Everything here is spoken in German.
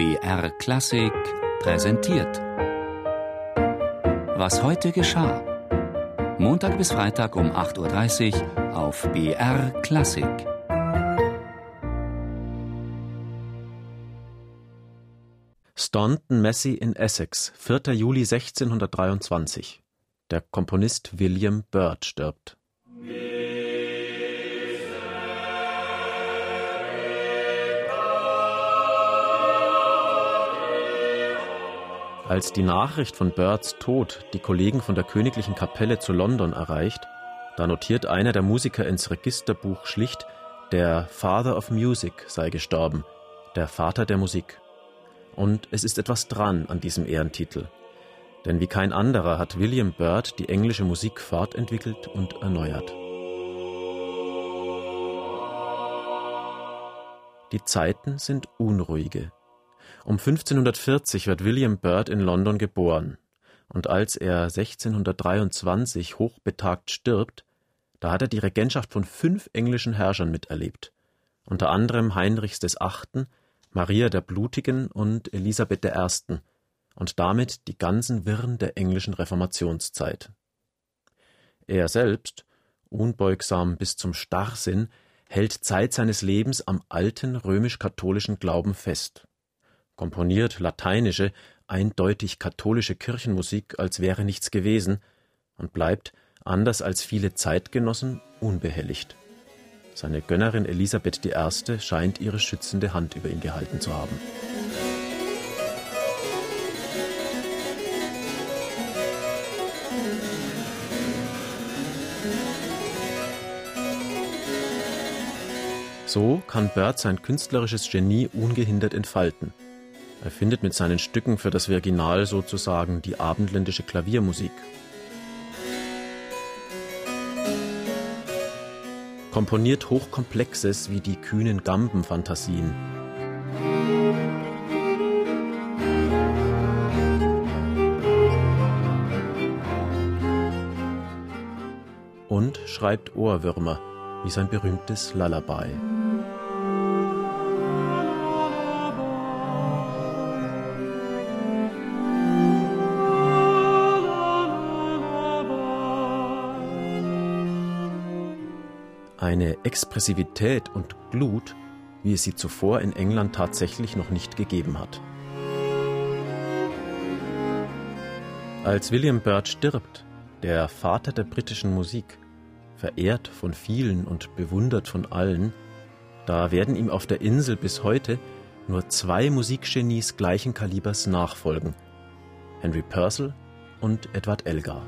BR Klassik präsentiert. Was heute geschah. Montag bis Freitag um 8.30 Uhr auf BR Klassik. Staunton Massey in Essex, 4. Juli 1623. Der Komponist William Byrd stirbt. Als die Nachricht von Byrds Tod die Kollegen von der Königlichen Kapelle zu London erreicht, da notiert einer der Musiker ins Registerbuch schlicht, der Father of Music sei gestorben, der Vater der Musik. Und es ist etwas dran an diesem Ehrentitel. Denn wie kein anderer hat William Byrd die englische Musik fortentwickelt und erneuert. Die Zeiten sind unruhige. Um 1540 wird William Byrd in London geboren, und als er 1623 hochbetagt stirbt, da hat er die Regentschaft von fünf englischen Herrschern miterlebt, unter anderem Heinrichs des Achten, Maria der Blutigen und Elisabeth I. und damit die ganzen Wirren der englischen Reformationszeit. Er selbst, unbeugsam bis zum Starrsinn, hält Zeit seines Lebens am alten römisch-katholischen Glauben fest komponiert lateinische, eindeutig katholische Kirchenmusik, als wäre nichts gewesen, und bleibt, anders als viele Zeitgenossen, unbehelligt. Seine Gönnerin Elisabeth I. scheint ihre schützende Hand über ihn gehalten zu haben. So kann Byrd sein künstlerisches Genie ungehindert entfalten. Er findet mit seinen Stücken für das Virginal sozusagen die abendländische Klaviermusik. Komponiert Hochkomplexes wie die kühnen Gambenfantasien. Und schreibt Ohrwürmer wie sein berühmtes Lullaby. Eine Expressivität und Glut, wie es sie zuvor in England tatsächlich noch nicht gegeben hat. Als William Byrd stirbt, der Vater der britischen Musik, verehrt von vielen und bewundert von allen, da werden ihm auf der Insel bis heute nur zwei Musikgenies gleichen Kalibers nachfolgen: Henry Purcell und Edward Elgar.